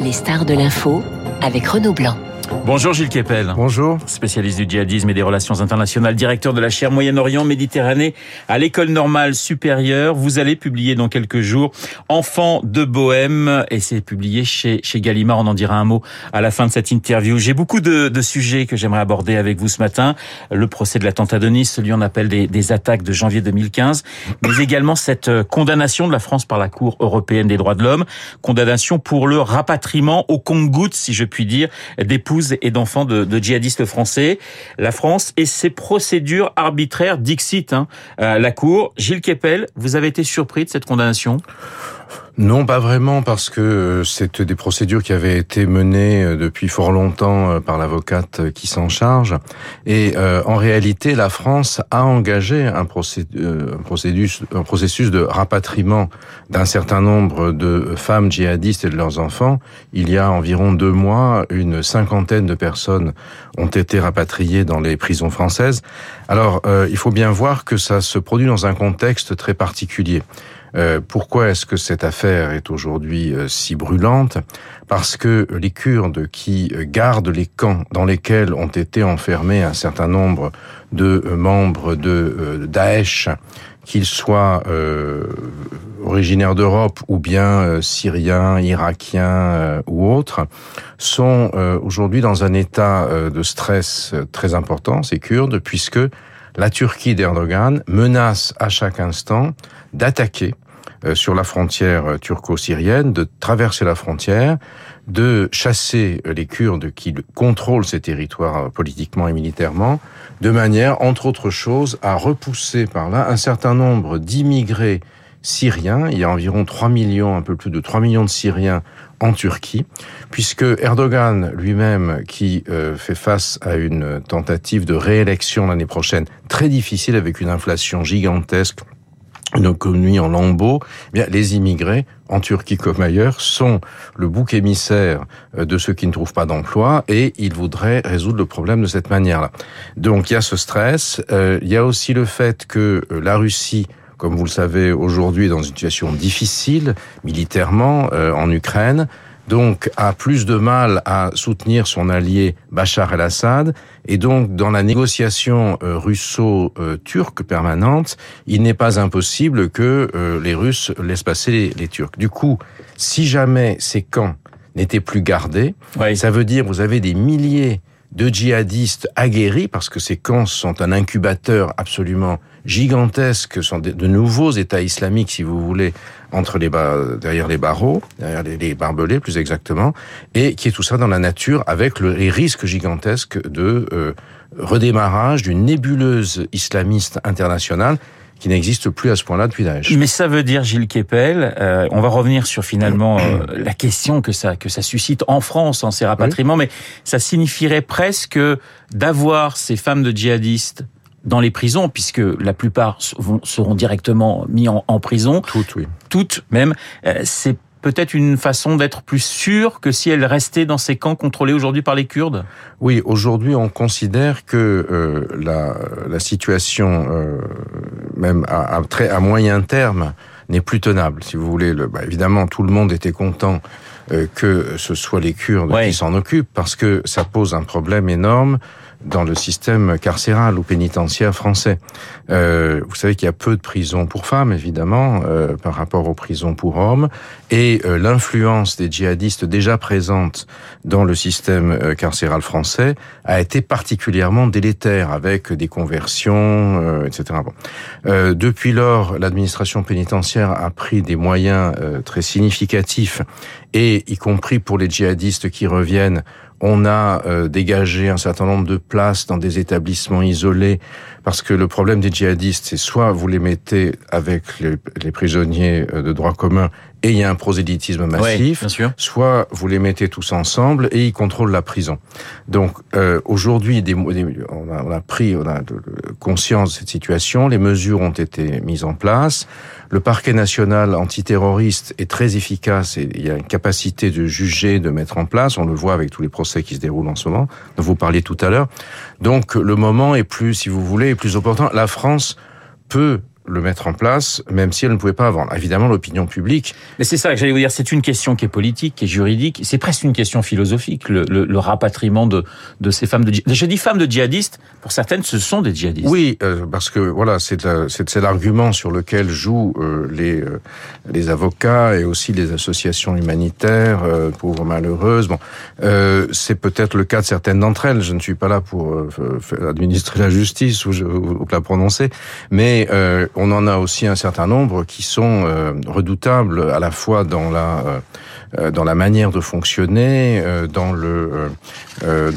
Les stars de l'info avec Renaud Blanc. Bonjour Gilles Kepel. Bonjour. Spécialiste du djihadisme et des relations internationales, directeur de la chaire Moyen-Orient Méditerranée à l'école normale supérieure. Vous allez publier dans quelques jours Enfants de Bohème et c'est publié chez, chez Gallimard. On en dira un mot à la fin de cette interview. J'ai beaucoup de, de, sujets que j'aimerais aborder avec vous ce matin. Le procès de l'attentat de Nice, celui on appelle des, des attaques de janvier 2015, mais également cette condamnation de la France par la Cour européenne des droits de l'homme, condamnation pour le rapatriement au compte-gouttes, si je puis dire, d'épouses et d'enfants de, djihadistes français. La France et ses procédures arbitraires, dixit hein, la Cour. Gilles Kepel, vous avez été surpris de cette condamnation? Non, pas vraiment, parce que c'est des procédures qui avaient été menées depuis fort longtemps par l'avocate qui s'en charge. Et euh, en réalité, la France a engagé un, procé un, un processus de rapatriement d'un certain nombre de femmes djihadistes et de leurs enfants. Il y a environ deux mois, une cinquantaine de personnes ont été rapatriées dans les prisons françaises. Alors, euh, il faut bien voir que ça se produit dans un contexte très particulier. Euh, pourquoi est-ce que cette affaire est aujourd'hui euh, si brûlante? Parce que les Kurdes qui gardent les camps dans lesquels ont été enfermés un certain nombre de membres de Daesh, qu'ils soient euh, originaires d'Europe ou bien syriens, irakiens ou autres, sont aujourd'hui dans un état de stress très important, ces Kurdes, puisque la Turquie d'Erdogan menace à chaque instant d'attaquer sur la frontière turco-syrienne, de traverser la frontière, de chasser les Kurdes qui contrôlent ces territoires politiquement et militairement, de manière, entre autres choses, à repousser par là un certain nombre d'immigrés syriens. Il y a environ 3 millions, un peu plus de 3 millions de Syriens en Turquie, puisque Erdogan lui-même, qui euh, fait face à une tentative de réélection l'année prochaine, très difficile avec une inflation gigantesque, une économie en lambeaux, eh bien les immigrés en Turquie comme ailleurs sont le bouc émissaire de ceux qui ne trouvent pas d'emploi et ils voudraient résoudre le problème de cette manière-là. Donc il y a ce stress, euh, il y a aussi le fait que la Russie comme vous le savez aujourd'hui est dans une situation difficile militairement euh, en Ukraine donc a plus de mal à soutenir son allié Bachar el-Assad et donc dans la négociation russo-turque permanente, il n'est pas impossible que les Russes laissent passer les, les, Turcs. Du coup, si jamais ces camps n'étaient plus gardés, oui. ça veut dire vous avez des milliers de djihadistes aguerris, parce que ces camps sont un incubateur absolument gigantesque, sont de nouveaux États islamiques, si vous voulez, entre les derrière les barreaux, derrière les, barbelés plus exactement, et qui est tout ça dans la nature avec le, les risques gigantesques de euh, redémarrage d'une nébuleuse islamiste internationale qui n'existe plus à ce point-là depuis Daesh. Mais ça veut dire, Gilles Kepel, euh, on va revenir sur finalement euh, la question que ça que ça suscite en France, en ces rapatriements, oui. mais ça signifierait presque d'avoir ces femmes de djihadistes dans les prisons, puisque la plupart seront directement mis en, en prison. Toutes, oui. Toutes, même. Euh, c'est peut-être une façon d'être plus sûr que si elle restait dans ces camps contrôlés aujourd'hui par les Kurdes? Oui, aujourd'hui on considère que euh, la, la, situation, euh, même à, à, très, à moyen terme, n'est plus tenable. Si vous voulez, le, bah, évidemment tout le monde était content euh, que ce soit les Kurdes qui s'en occupent, parce que ça pose un problème énorme dans le système carcéral ou pénitentiaire français. Euh, vous savez qu'il y a peu de prisons pour femmes, évidemment, euh, par rapport aux prisons pour hommes, et euh, l'influence des djihadistes déjà présentes dans le système euh, carcéral français a été particulièrement délétère, avec des conversions, euh, etc. Bon. depuis lors, l'administration pénitentiaire a pris des moyens très significatifs, et y compris pour les djihadistes qui reviennent, on a euh, dégagé un certain nombre de places dans des établissements isolés, parce que le problème des djihadistes, c'est soit vous les mettez avec les, les, prisonniers de droit commun et il y a un prosélytisme massif, oui, soit vous les mettez tous ensemble et ils contrôlent la prison. Donc euh, aujourd'hui, on, on, a, pris on a conscience de cette situation, les mesures ont été mises en place. Le parquet national antiterroriste est très efficace et il y a une capacité de juger, de mettre en place. On le voit avec tous les procès qui se déroulent en ce moment, dont vous parliez tout à l'heure. Donc le moment est plus, si vous voulez, plus opportun. La France peut le mettre en place, même si elle ne pouvait pas vendre. Évidemment, l'opinion publique. Mais c'est ça que j'allais vous dire. C'est une question qui est politique, qui est juridique. C'est presque une question philosophique. Le, le, le rapatriement de, de ces femmes de. Je dis femmes de djihadistes. Pour certaines, ce sont des djihadistes. Oui, euh, parce que voilà, c'est c'est l'argument sur lequel jouent euh, les euh, les avocats et aussi les associations humanitaires, euh, pauvres malheureuses. Bon, c'est peut-être le cas de certaines d'entre elles. Je ne suis pas là pour administrer la justice ou, je, ou la prononcer, mais on en a aussi un certain nombre qui sont euh, redoutables à la fois dans la euh, dans la manière de fonctionner, euh, dans le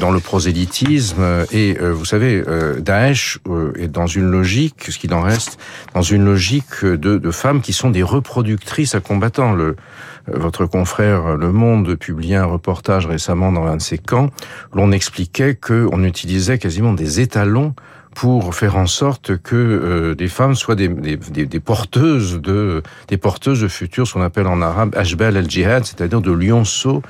dans le prosélytisme et vous savez Daesh est dans une logique, ce qu'il en reste, dans une logique de, de femmes qui sont des reproductrices à combattants. Le votre confrère Le Monde publiait un reportage récemment dans l'un de ses camps. L'on expliquait qu'on utilisait quasiment des étalons pour faire en sorte que euh, des femmes soient des, des, des, porteuses de des porteuses de futur, ce qu'on appelle en arabe Ashbal al-Jihad, c'est-à-dire de lionceaux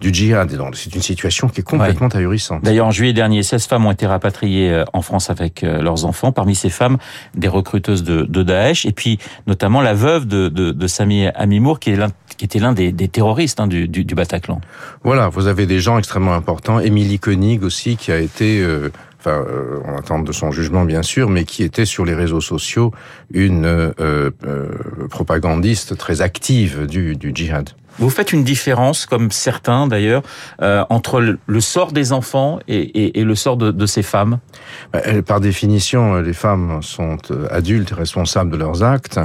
du djihad. C'est une situation qui est complètement ahurissante. D'ailleurs, en juillet dernier, 16 femmes ont été rapatriées euh, en France avec euh, leurs enfants. Parmi ces femmes, des recruteuses de, de Daesh, et puis notamment la veuve de, de, de Sami Amimour, qui, est qui était l'un des, des, terroristes hein, du, du, du, Bataclan. Voilà, vous avez des gens extrêmement importants. Émilie Koenig aussi, qui a été euh, enfin, euh, on attend de son jugement bien sûr, mais qui était sur les réseaux sociaux une euh, euh, propagandiste très active du, du djihad. Vous faites une différence, comme certains d'ailleurs, euh, entre le, sort des enfants et, et, et le sort de, de, ces femmes? Bah, Par définition, les femmes sont adultes et responsables de leurs actes,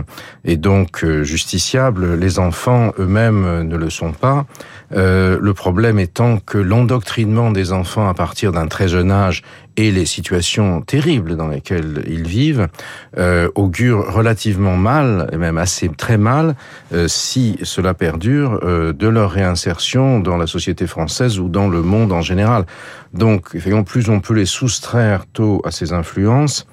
et donc justiciables. Les enfants eux-mêmes ne le sont pas. Euh, le problème étant que l'endoctrinement des enfants à partir d'un très jeune âge et les situations terribles dans lesquelles ils vivent euh, augurent relativement mal, et même assez très mal, euh, si cela perdure, euh, de leur réinsertion dans la société française ou dans le monde en général. Donc, effectivement, plus on peut les soustraire tôt à ces influences,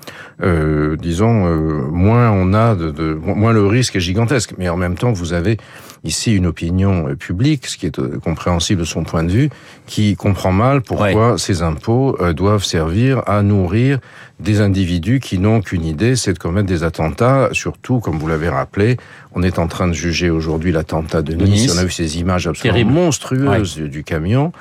disons, moins on a de, moins le risque est gigantesque. Mais en même temps, vous avez ici une opinion publique, ce qui est compréhensible de son point de vue, qui comprend mal pourquoi ouais. ces impôts doivent servir à nourrir des individus qui n'ont qu'une idée, c'est de commettre des attentats, surtout, comme vous l'avez rappelé, on est en train de juger aujourd'hui l'attentat de, de nice. On a vu ces images absolument Terrible. monstrueuses ouais. du camion.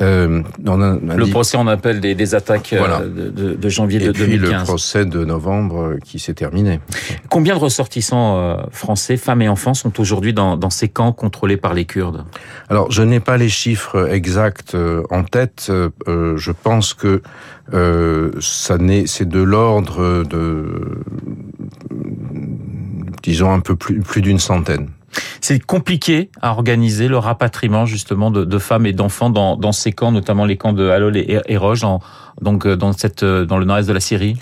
Euh, on a, on a le dit... procès, on appelle des, des attaques voilà. de, de, de, janvier Et de puis 2015. le procès de novembre euh, qui s'est terminé. Combien de ressortissants euh, français, femmes et enfants, sont aujourd'hui dans, dans, ces camps contrôlés par les Kurdes? Alors, je n'ai pas les chiffres exacts euh, en tête. je pense que euh, ça n'est, c'est de l'ordre de, disons un peu plus, plus d'une centaine. C'est compliqué à organiser le rapatriement justement de, femmes et d'enfants dans, ces camps, notamment les camps de Halol et, et Roche, dans, donc dans, cette, dans le nord-est de la Syrie.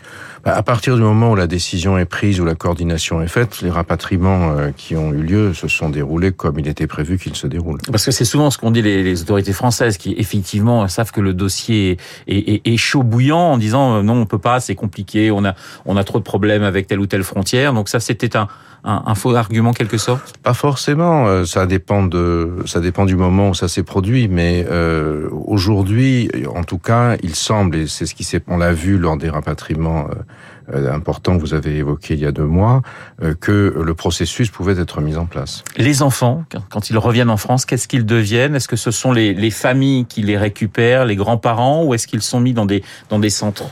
À partir du moment où la décision est prise, où la coordination est faite, les rapatriements euh, qui ont eu lieu se sont déroulés comme il était prévu qu'ils se déroulent. Parce que c'est souvent ce qu'ont dit les, les, autorités françaises, qui effectivement savent que le dossier est, est, est chaud bouillant, en disant euh, non, on peut pas, c'est compliqué, on a on a trop de problèmes avec telle ou telle frontière. Donc ça, c'était un, un, un, faux argument quelque sorte? Pas forcément. Euh, ça dépend de, ça dépend du moment où ça s'est produit. Mais euh, aujourd'hui, en tout cas, il semble, et c'est ce qui s'est, on l'a vu lors des rapatriements euh, importants que vous avez évoqués il y a deux mois, euh, que le processus pouvait être mis en place. Les enfants, quand ils reviennent en France, qu'est-ce qu'ils deviennent? Est-ce que ce sont les, les familles qui les récupèrent, les grands-parents, ou est-ce qu'ils sont mis dans des centres?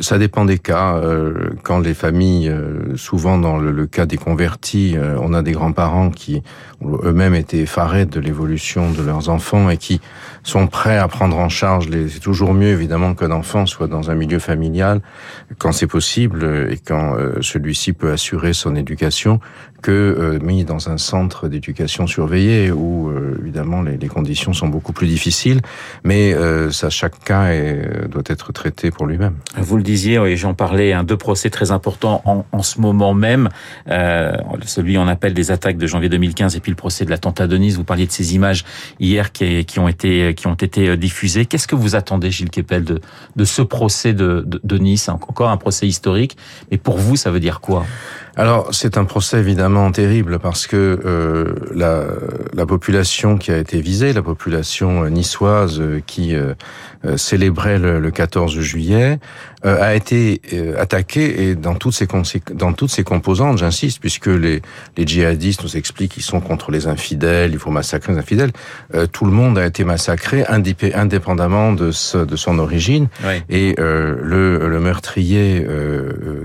Ça dépend des cas. Euh, quand les familles, euh, souvent dans le, cas des convertis, euh, on a des grands-parents qui eux-mêmes étaient effarés de l'évolution de leurs enfants et qui sont prêts à prendre en charge les. C'est toujours mieux évidemment qu'un enfant soit dans un milieu familial quand c'est possible et quand celui-ci peut assurer son éducation que mis dans un centre d'éducation surveillé où évidemment les, les, conditions sont beaucoup plus difficiles. Mais ça, chaque cas est, doit être traité pour lui-même. Vous le disiez, et j'en parlais, un deux procès très importants en, en ce moment même. Euh, celui on appelle des attaques de janvier 2015 et puis le procès de l'attentat de Nice. Vous parliez de ces images hier qui, qui ont été qui ont été diffusées. Qu'est-ce que vous attendez, Gilles Kepel, de, de ce procès de, de, de Nice? Encore un procès historique, mais pour vous, ça veut dire quoi? Alors c'est un procès évidemment terrible parce que euh, la, la, population qui a été visée, la population niçoise qui euh, célébrait le, le, 14 juillet, euh, a été euh, attaquée et dans toutes ses dans toutes ses composantes, j'insiste, puisque les, les djihadistes nous expliquent qu'ils sont contre les infidèles, il faut massacrer les infidèles. tout le monde a été massacré indépendamment de, ce, de son origine et le, le meurtrier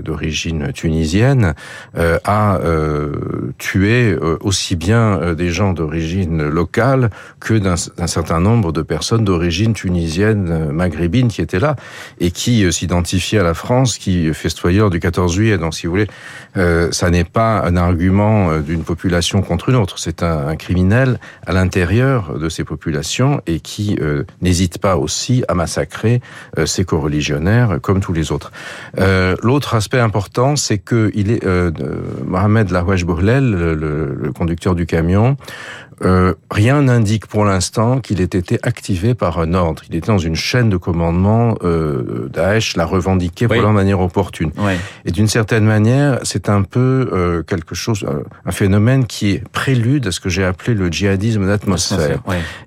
d'origine tunisienne euh, a euh, tué euh, aussi bien des gens d'origine locale que d'un certain nombre de personnes d'origine tunisienne, maghrébine qui étaient là et qui s'identifiaient à la France, qui festoyaient du 14 juillet. Donc, si vous voulez, ça n'est pas un argument d'une population contre une autre. C'est un, criminel à l'intérieur de ces populations et qui n'hésite pas aussi à massacrer ses coreligionnaires comme tous les autres. L'autre aspect important, c'est que il est Mohamed Laouaj Bourlel, le, le, conducteur du camion, euh, rien n'indique pour l'instant qu'il ait été activé par un ordre. Il était dans une chaîne de commandement. Euh, Daesh l'a revendiqué pour la manière opportune. Et d'une certaine manière, c'est un peu euh, quelque chose, un phénomène qui est prélude à ce que j'ai appelé le djihadisme d'atmosphère.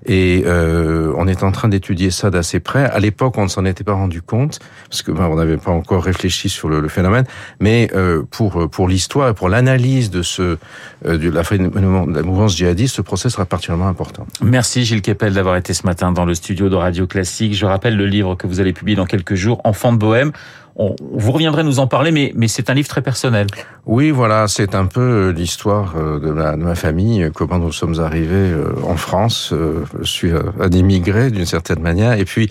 Et on est en train d'étudier ça d'assez près. À l'époque, on ne s'en était pas rendu compte parce que ben, on n'avait pas encore réfléchi sur le, le phénomène. Mais pour pour l'histoire et pour l'analyse de ce de la, de la mouvance djihadiste, ce sera particulièrement important. Merci Gilles Kepel d'avoir été ce matin dans le studio de Radio Classique. Je rappelle le livre que vous allez publier dans quelques jours, Enfants de Bohème on, vous reviendrez nous en parler, mais, mais c'est un livre très personnel. Oui, voilà, c'est un peu euh, l'histoire euh, de, de, ma famille, euh, comment nous sommes arrivés en France. Je suis un immigré d'une certaine manière, et puis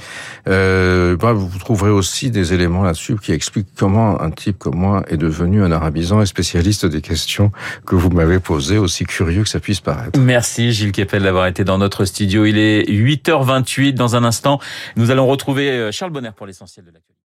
euh, bah, vous trouverez aussi des éléments là-dessus qui expliquent comment un type comme moi est devenu un arabisant et spécialiste des questions que vous m'avez posées, aussi curieux que ça puisse paraître. Merci Gilles Kepel d'avoir été dans notre studio. Il est 8h28. Dans un instant, nous allons retrouver Charles Bonner pour l'essentiel de l'actualité.